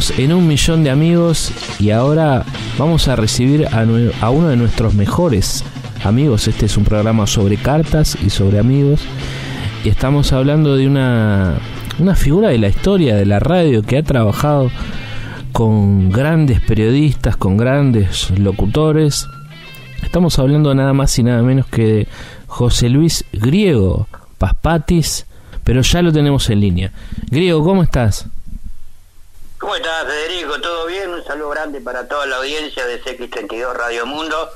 Seguimos en un millón de amigos y ahora vamos a recibir a, a uno de nuestros mejores amigos. Este es un programa sobre cartas y sobre amigos. Y estamos hablando de una, una figura de la historia de la radio que ha trabajado con grandes periodistas, con grandes locutores. Estamos hablando nada más y nada menos que de José Luis Griego Paspatis, pero ya lo tenemos en línea. Griego, ¿cómo estás? ¿Cómo estás, Federico? ¿Todo bien? Un saludo grande para toda la audiencia de CX32 Radio Mundo.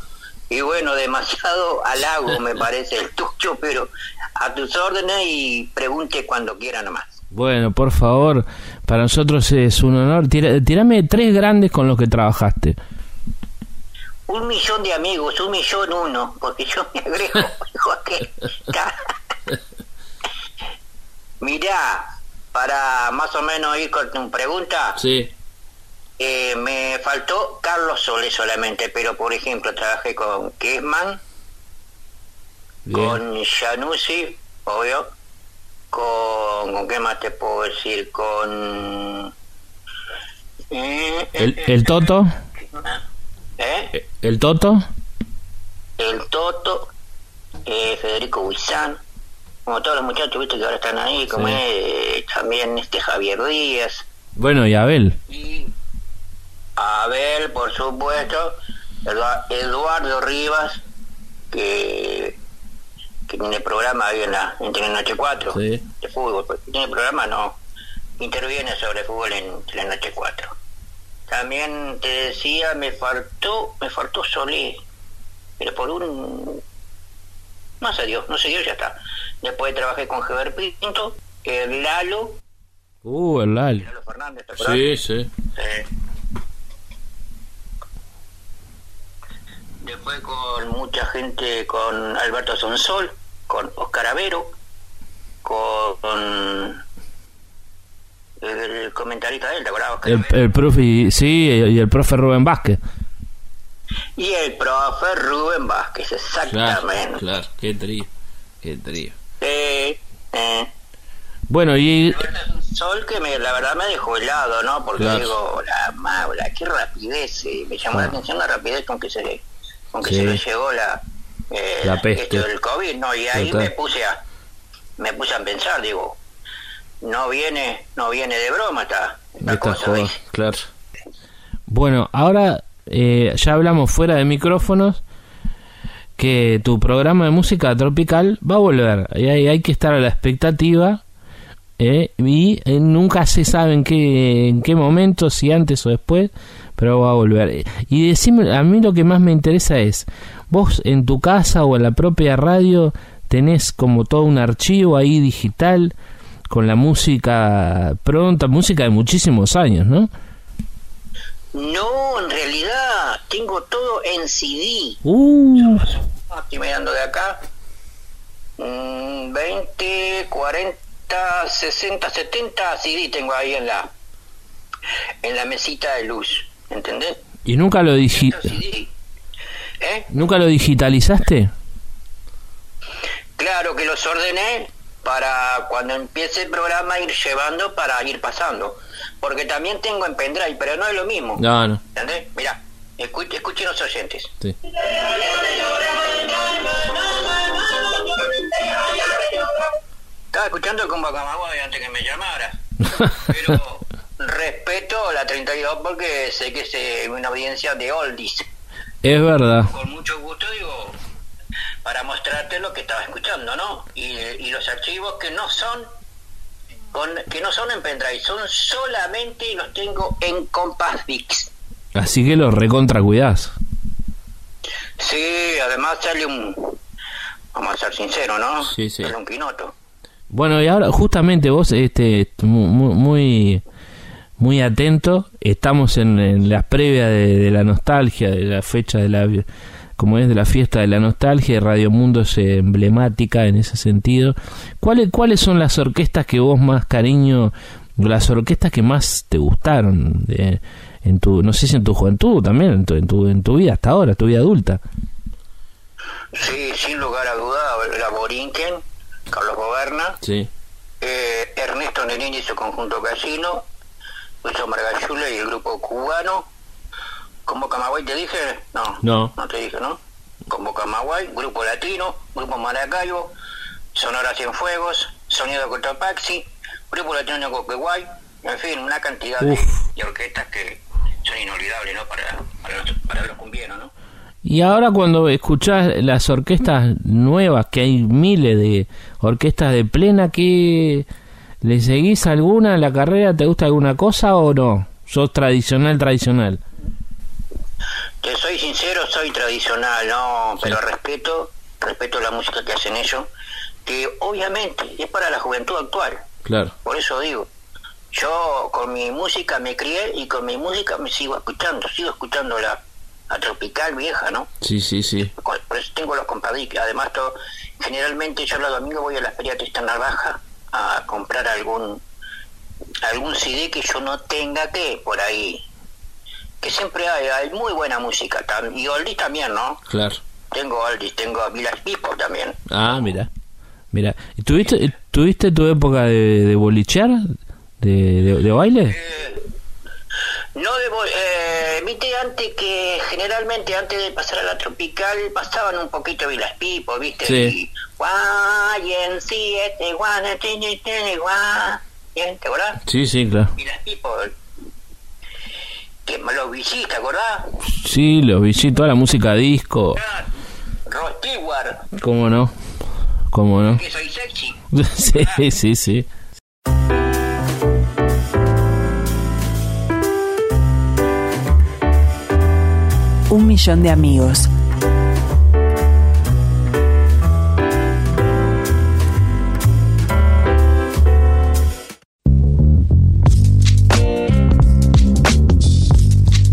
Y bueno, demasiado halago me parece el tuyo, pero a tus órdenes y pregunte cuando quiera nomás. Bueno, por favor, para nosotros es un honor. Tira- Tirame tres grandes con los que trabajaste. Un millón de amigos, un millón uno, porque yo me agrego. Mirá, para más o menos ir con tu pregunta, Sí. eh, me faltó Carlos Solé solamente, pero por ejemplo trabajé con Kessman, con Januzzi, obvio, con, ¿con qué más te puedo decir? Con... eh, El, el Toto. ¿eh? El Toto. el Toto, eh, Federico Huizán, como todos los muchachos viste que ahora están ahí, como Sí. eh, también este Javier Díaz, Bueno, y Abel. y Abel, por supuesto, Edua- Eduardo Rivas, que, que tiene programa ahí en la en Telenoche 4 Sí. de fútbol, porque tiene programa no, interviene sobre fútbol en Telenoche 4. También te decía, me faltó, me faltó Solé, pero por un... No se dio, no se dio, ya está. Después trabajé con Geber Pinto, el Lalo, Uh, el. Lalo Fernández, ¿te acordás? Sí, sí. Después con mucha gente, con Alberto Sonsol, con Oscar Avero, con el comentarista de él, ¿te acordás? Oscar El, el profe, sí, y el profe Rubén Vázquez. Y el profe Rubén Vázquez, exactamente. claro. Qué trío. Qué trío. Eh, eh. Bueno, y Sonsol que me, la verdad me dejó helado, ¿no? Porque Claro. digo, la maula, qué rapidez, eh, me llamó la Ah. atención la rapidez con que se, con que Sí. se le llegó la, eh, La peste. del COVID, ¿no? Y ahí Total. me puse a, me puse a pensar, digo, no viene, no viene de broma esta, esta esta cosa, claro. Bueno, ahora eh, ya hablamos fuera de micrófonos que tu programa de música tropical va a volver. Y hay, hay que estar a la expectativa. Eh, y eh, nunca se sabe en qué, en qué momento, si antes o después, pero va a volver. Y decime, a mí lo que más me interesa es, vos en tu casa o en la propia radio tenés como todo un archivo ahí digital con la música pronta, música de muchísimos años, ¿no? No, en realidad tengo todo en CD. Uh, mirando de acá. Mm, 20, 40, 60, 70 CD tengo ahí en la en la mesita de luz, ¿entendés? ¿Y nunca lo, digi-. ¿Eh? nunca lo digitalizaste? Claro que los ordené para cuando empiece el programa ir llevando para ir pasando. Porque también tengo en pendrive, pero no es lo mismo. No, no. ¿Entendés? Mirá, escuchen, escuchen los oyentes. Sí. Estaba escuchando con Bacamagoy antes que me llamara. Pero respeto la 32 porque sé que es una audiencia de oldies. Es verdad. Con mucho gusto digo, para mostrarte lo que estaba escuchando, ¿no? Y, y los archivos que no son con, que no son en pendrive, son solamente los tengo en Compass Dix. Así que lo recontra cuidás. Sí, además sale un, vamos a ser sinceros, ¿no? Sí, sí. Sale un quinoto. Bueno, y ahora justamente vos, este, mu- muy, muy atento, estamos en, en la previa de, la nostalgia, de la fecha de la, como es de la fiesta de la nostalgia, Radio Mundo es emblemática en ese sentido. ¿Cuáles, cuáles son las orquestas que vos más cariño, las orquestas que más te gustaron de- en tu, no sé si en tu juventud también, en tu, en tu, en tu vida hasta ahora, tu vida adulta? Sí, sin lugar a duda, la Borinquen, Carlos Goberna, Sí. eh, Ernesto Nenini y su conjunto casino, Lucho Margayula y el grupo cubano. ¿Como Camagüey te dije? No. No. No te dije, ¿no? Como Camagüey, grupo latino, grupo Maracayo, Sonora Cienfuegos, Sonido Cotopaxi, grupo latino Coqueguay, en fin, una cantidad de, de orquestas que son inolvidables, ¿no? Para, para, los, para los cumbieros, ¿no? Y ahora cuando escuchás las orquestas nuevas, que hay miles de orquestas de plena, ¿qué le seguís alguna en la carrera? ¿Te gusta alguna cosa o no? ¿Sos tradicional, tradicional? Te soy sincero, soy tradicional, no, pero respeto, respeto la música que hacen ellos, que obviamente es para la juventud actual. Claro. Por eso digo, yo con mi música me crié y con mi música me sigo escuchando, sigo escuchando la tropical vieja, ¿no? Sí, sí, sí. Por eso tengo los compadres, además to- generalmente yo los domingos voy a la feria Tristán Narvaja a comprar algún algún CD que yo no tenga que por ahí que siempre hay, hay muy buena música y oldies también, ¿no? Claro. Tengo oldies, tengo Village People también. Ah, mira. Mira. ¿Y ¿Tuviste, ¿Tuviste tu época de, de bolichear? ¿De, de, de baile? No debo, eh, viste antes que generalmente antes de pasar a la tropical pasaban un poquito Village People, viste, Sí. y YNCS, guana, tini, tini, guá. Bien, ¿te acordás? Sí, sí, claro. Village People. Que me lo visité, ¿te acordás? Sí, lo vi, sí, toda la música disco. Ah, ¿Cómo no? ¿Cómo no? que soy sexy. sí, sí, sí. Un millón de amigos.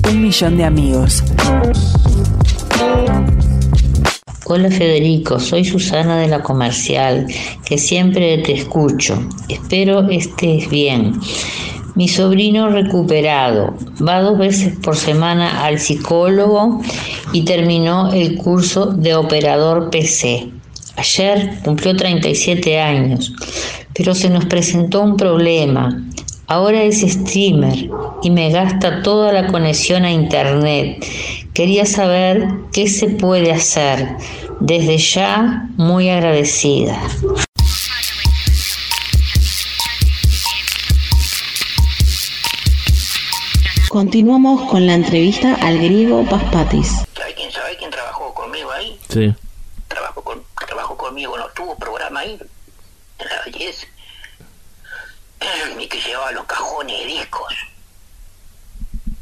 Un millón de amigos. Hola Federico, soy Susana de la Comercial, que siempre te escucho. Espero estés bien. Mi sobrino recuperado va dos veces por semana al psicólogo y terminó el curso de operador PC. Ayer cumplió 37 años, pero se nos presentó un problema. Ahora es streamer y me gasta toda la conexión a internet. Quería saber qué se puede hacer. Desde ya, muy agradecida. Continuamos con la entrevista al griego Paspatis. ¿Sabe quién sabe quién trabajó conmigo ahí? Sí. Trabajó, con, trabajó conmigo, no tuvo programa ahí, en la belleza. Y que llevaba los cajones de discos.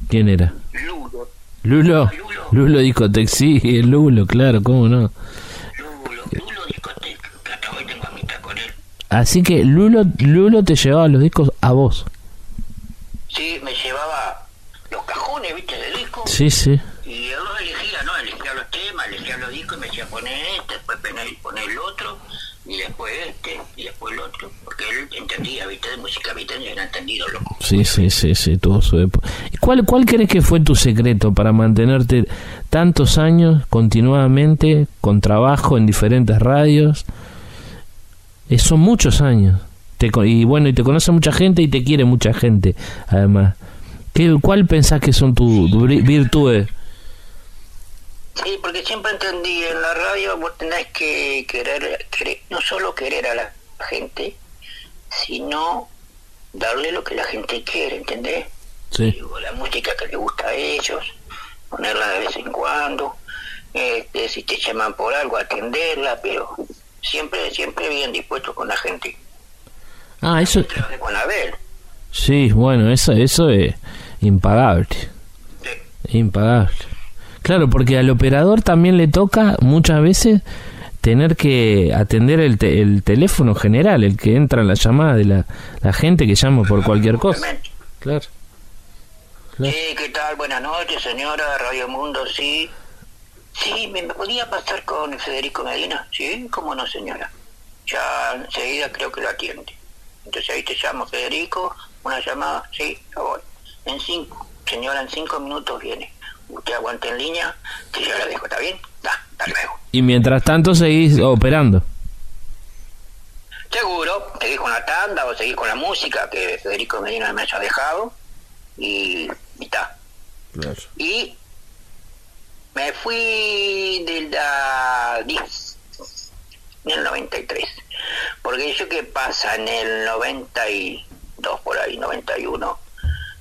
¿Quién era? Lulo, Lulo. Lulo Discotec, sí, el Lulo, claro, ¿cómo no? Lulo, Lulo hasta hoy tengo amistad con él. Así que Lulo, Lulo te llevaba los discos a vos. Sí, me llevaba los cajones, viste, de disco. Sí, sí. Y yo elegía, ¿no? Elegía los temas, elegía los discos y me decía poner este, después poner, el otro, y después este, y después el otro. Porque él entendía, viste, de música, viste, y era entendido, loco. Sí, sí, sí, sí, tuvo su época. ¿Y ¿Cuál, ¿Cuál crees que fue tu secreto para mantenerte tantos años continuadamente con trabajo en diferentes radios? Eh, son muchos años. Te, y bueno, y te conoce mucha gente y te quiere mucha gente, además. ¿Qué, ¿Cuál pensás que son tus tu vir- virtudes? Sí, porque siempre entendí, en la radio vos tenés que querer, querer- no solo querer a la gente, sino darle lo que la gente quiere, ¿entendés? Sí, Digo, la música que les gusta a ellos, ponerla de vez en cuando, este, si te llaman por algo, atenderla, pero siempre, siempre bien dispuesto con la gente. Ah, eso. Con Abel, Sí, bueno, eso, eso es impagable. Impagable. Claro, porque al operador también le toca muchas veces tener que atender el, el teléfono general, el que entra en la llamada de la, la gente que llama por cualquier cosa. Claro. Claro. Sí, ¿qué tal? Buenas noches, señora Radio Mundo, sí. Sí, ¿me, me podía pasar con Federico Medina? Sí, ¿cómo no, señora? Ya enseguida creo que lo atiende. Entonces ahí te llamo, Federico, una llamada, sí, ya voy. En cinco, señora, en cinco minutos viene. Usted aguante en línea, que yo la dejo, ¿está bien? Da, hasta luego. Y mientras tanto seguís operando. Seguro, seguís con la tanda o seguís con la música que Federico Medina me haya dejado y y está. Y me fui de la 10, en el 93. Porque yo qué pasa, en el 92 por ahí, 91,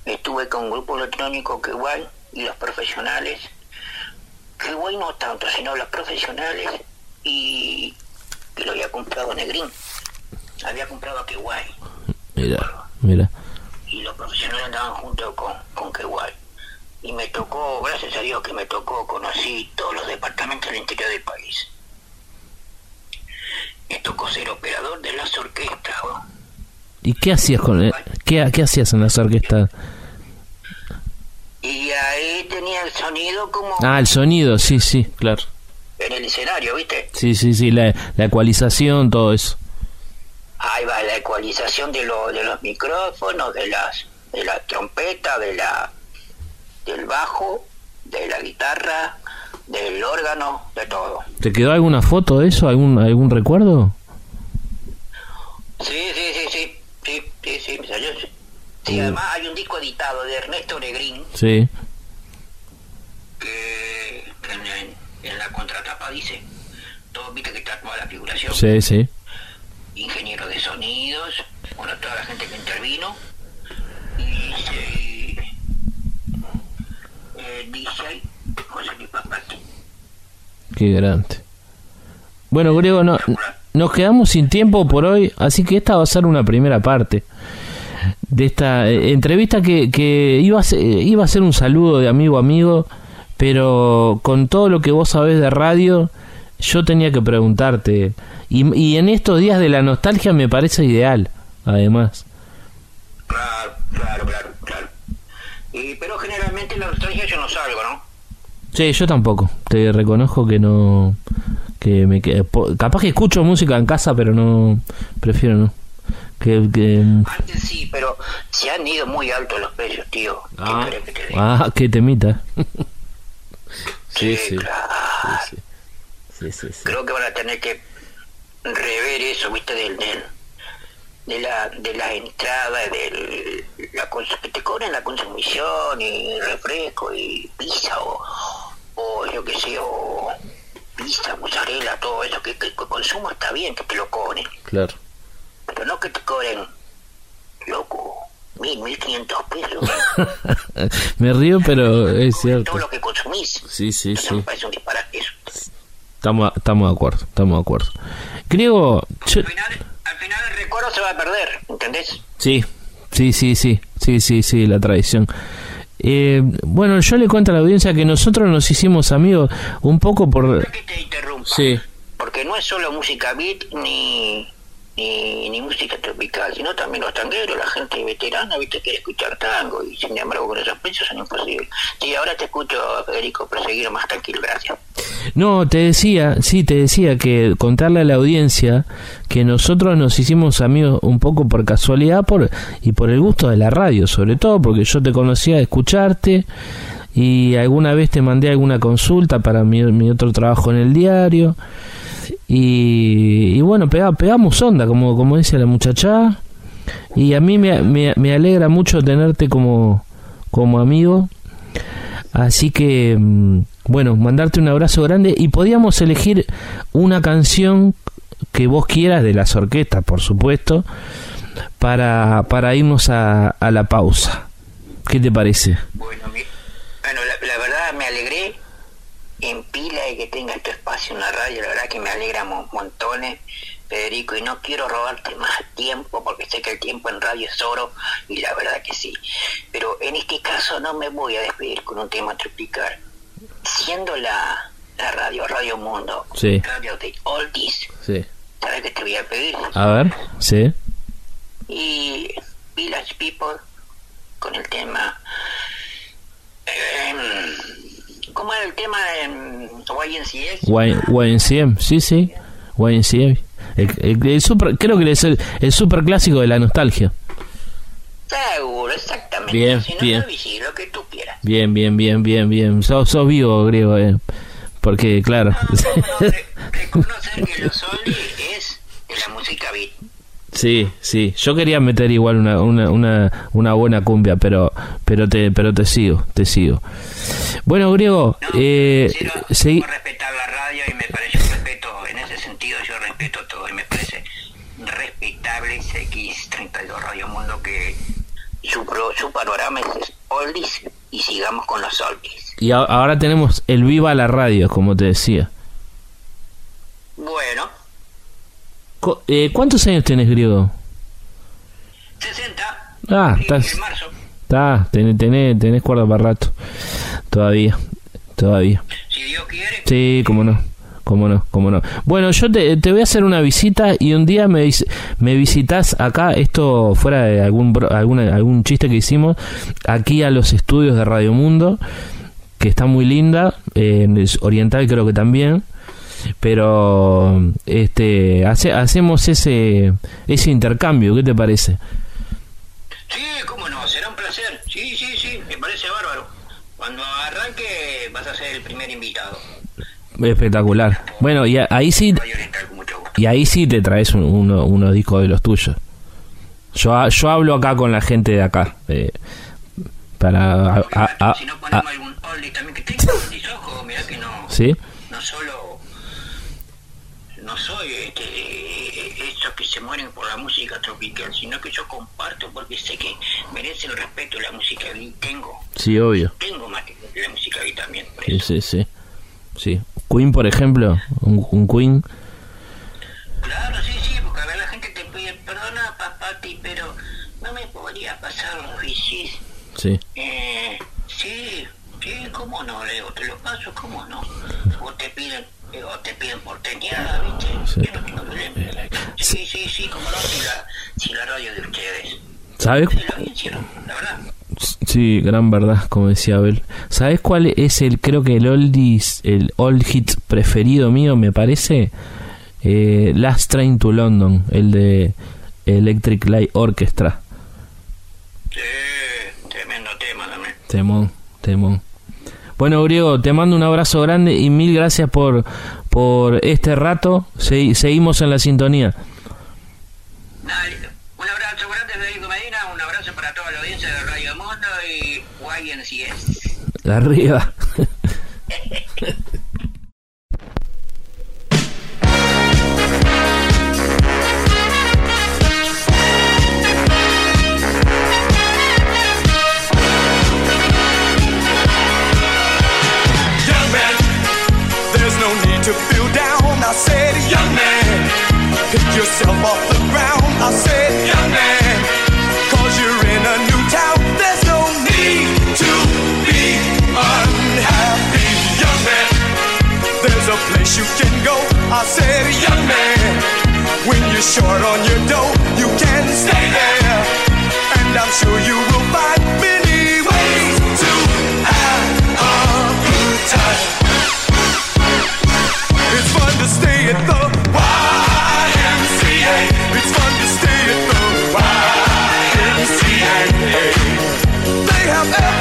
estuve con un grupo electrónico que igual, y los profesionales, que igual no tanto, sino los profesionales, y que lo había comprado Negrín. Había comprado a Kuwait Mira, mira. y los profesionales andaban junto con, con Kuwait. Y me tocó, gracias a Dios que me tocó, conocí todos los departamentos del interior del país. Me tocó ser operador de las orquestas. ¿Y qué hacías con el- qué, qué hacías en las orquestas? Y ahí tenía el sonido como Ah, el sonido, sí, sí, claro. en el escenario, ¿viste? Sí, sí, sí, la, la ecualización, todo eso. Ahí va la ecualización de, lo- de los micrófonos, de las de la trompeta, de la del bajo, de la guitarra, del órgano, de todo. ¿Te quedó alguna foto de eso? ¿Algún, algún recuerdo? Sí, sí, sí, sí, sí, sí, me salió. Sí, Sí, además hay un disco editado de Ernesto Negrín Sí. que en, la contratapa dice, todo, viste que está toda la figuración, Sí, sí. ingeniero de sonidos, bueno, toda la gente que intervino, y dice, eh, DJ José Papati. Qué grande. Bueno, Griego, no, nos quedamos sin tiempo por hoy, así que esta va a ser una primera parte de esta eh, entrevista que, que iba, a ser, iba a ser un saludo de amigo a amigo, pero con todo lo que vos sabés de radio, yo tenía que preguntarte. Y, y en estos días de la nostalgia me parece ideal, además. Claro, claro, claro, claro. Y, pero generalmente en la nostalgia yo no salgo, ¿no? Sí, yo tampoco. Te reconozco que no. Que me que- Capaz que escucho música en casa, pero no. Prefiero no. Que. que Antes sí, pero se han ido muy altos los precios, tío. ¿Qué ah, que te diga? ah, qué temita. Sí, claro. Sí, sí, sí. sí. Creo que van a tener que rever eso, viste, del, del de la de la entrada, de la cons- que te cobren la consumición y refresco y pizza o, o yo qué sé, o pizza, mozzarella, todo eso, que, que el consumo está bien, que te lo cobren, Claro. pero no que te cobren, loco, mil, mil quinientos pesos me río, pero es todo cierto. lo que consumís. Sí, sí, Eso sí. me parece un disparate eso. Estamos, estamos de acuerdo, estamos de acuerdo. Griego, yo- Al final, al final el recuerdo se va a perder, ¿entendés? Sí, sí, sí, sí, sí, sí, sí, la tradición. Eh, bueno, yo le cuento a la audiencia que nosotros nos hicimos amigos un poco por... Que te interrumpa. Sí, Porque no es solo música beat ni, ni, ni música tropical, sino también los tangueros, la gente veterana, viste, quiere escuchar tango y sin embargo con esos precios son imposibles. Sí, ahora te escucho, Federico, proseguir más tranquilo, gracias. No, te decía, sí, te decía que contarle a la audiencia que nosotros nos hicimos amigos un poco por casualidad por y por el gusto de la radio, sobre todo porque yo te conocía de escucharte y alguna vez te mandé alguna consulta para mi, mi otro trabajo en el diario y, y bueno, pega- pegamos onda, como, como dice la muchacha, y a mí me, me, alegra mucho tenerte como, como amigo. Así que, mm, bueno, mandarte un abrazo grande y podíamos elegir una canción que vos quieras de las orquestas, por supuesto, para, para irnos a, a la pausa. ¿Qué te parece bueno la, la verdad me alegré en pila de que tenga este espacio en la radio, la verdad que me alegra mon- montones, Federico, y no quiero robarte más tiempo porque sé que el tiempo en radio es oro y la verdad que sí. Pero en este caso no me voy a despedir con un tema tropical. siendo la, la radio Radio Mundo, Sí. radio de Oldies, Sí. ¿sabes qué te voy a pedir? A ver, sí. Y Village People con el tema. ¿Cómo era el tema en YNCA? Y- YNCM, sí, sí. YNCM. El, el- el super, creo que es el, el super clásico de la nostalgia. Seguro, exactamente. Bien, si no, bien. lo que tú quieras. Bien, bien, bien, bien, bien. Sos, sos vivo, griego, eh. Porque, claro. No, no, no, re- reconocer que los Oldies es de la música beat. Sí, sí. Yo quería meter igual una, una, una, una buena cumbia, pero pero te pero te sigo, te sigo. Bueno, griego, No, eh, quiero segui- respetar la radio y me parece un respeto, en ese sentido yo respeto todo y me parece respetable CX32 Radio Mundo que su, su panorama es oldies y sigamos con los oldies. y ahora tenemos el Viva la Radio, como te decía. Bueno, Eh, ¿Cuántos años tenés, griego? 60. Ah, estás-. Está, tenés, tenés, tenés cuerda para rato. Todavía, todavía. Si Dios quiere. Sí, cómo no, cómo no, cómo no. Bueno, yo te, te voy a hacer una visita y un día me, me visitas acá, esto fuera de algún, alguna, algún chiste que hicimos, aquí a los estudios de Radio Mundo, que está muy linda, eh, en el Oriental creo que también, pero este hace, hacemos ese, ese intercambio, ¿qué te parece? Sí, cómo no, será un placer. Sí, sí, sí, me parece bárbaro. Cuando arranque vas a ser el primer invitado. Espectacular. Bueno, y ahí sí. Y ahí sí te traes un- uno- unos discos de los tuyos. Yo, yo hablo acá con la gente de acá. eh, para. a- a- a- si no ponemos algún oldie también que tenga oldies, ojo, mirá que no, ¿Sí? no solo no soy este, estos que se mueren por la música tropical, sino que yo comparto porque sé que merece el respeto la música y tengo, Sí, obvio. tengo más que la música y también, por Sí, eso. sí, sí. Sí. Queen, por ejemplo. Un, un Queen. Claro, sí, sí, porque a ver la gente te pide, perdona papati, pero no me podría pasar los bicis. Sí. Eh, sí, sí, cómo no, Leo, te lo paso, cómo no. O te piden, eh, o te piden por teñada, ¿viste? Sí. Yo no problema. Sí, sí, sí, cómo no, si la, si la radio de ustedes. ¿Sabes? La verdad. Sí, gran verdad, como decía Abel. ¿Sabes cuál es el, creo que el oldies, el old hit preferido mío, me parece? Eh, Last Train to London, el de Electric Light Orchestra. Sí, tremendo tema también. Temón, temón. Bueno, Griego, te mando un abrazo grande y mil gracias por, por este rato. Se- seguimos en la sintonía. Dale, un abrazo grande, Federico Medina, un abrazo para toda la audiencia de Radio Mundo y YNCS. Arriba. pick yourself off the ground. I said, young man, cause you're in a new town. There's no need to be unhappy. Young man, there's a place you can go. I said, young man, when you're short on your dough, you can stay there. And I'm sure you will find many ways to have a good time. It's fun to stay at the up.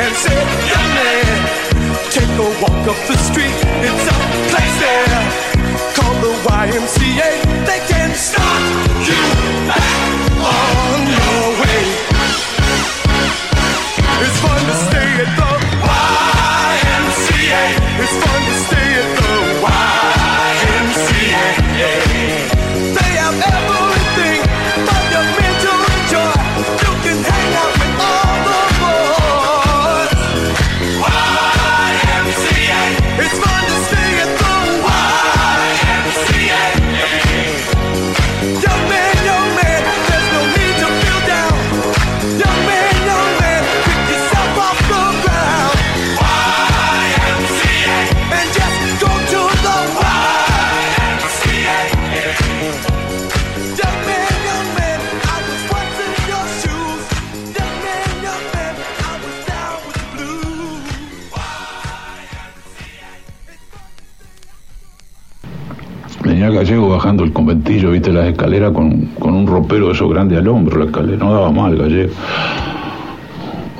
and say, Young man, take a walk up the street. It's a place there called the YMCA. They can stop you. Venía Gallego bajando el conventillo, viste, las escaleras con, con un ropero de esos grande al hombro, la escalera, no daba mal Gallego.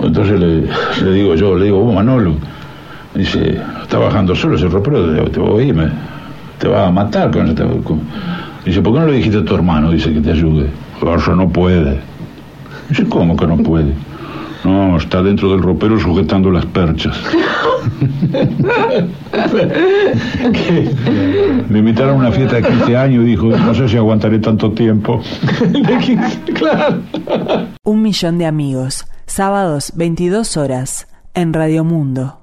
Entonces le, le digo yo, le digo, vos Manolo, dice, está bajando solo ese ropero, te, voy a te va a matar con con-". Dice, ¿por qué no le dijiste a tu hermano? Dice que te ayude. Eso no puede. Dice, ¿cómo que no puede? No, está dentro del ropero sujetando las perchas. Le invitaron a una fiesta de 15 años y dijo, no sé si aguantaré tanto tiempo. claro. Un millón de amigos. Sábados, 22 horas. En Radio Mundo.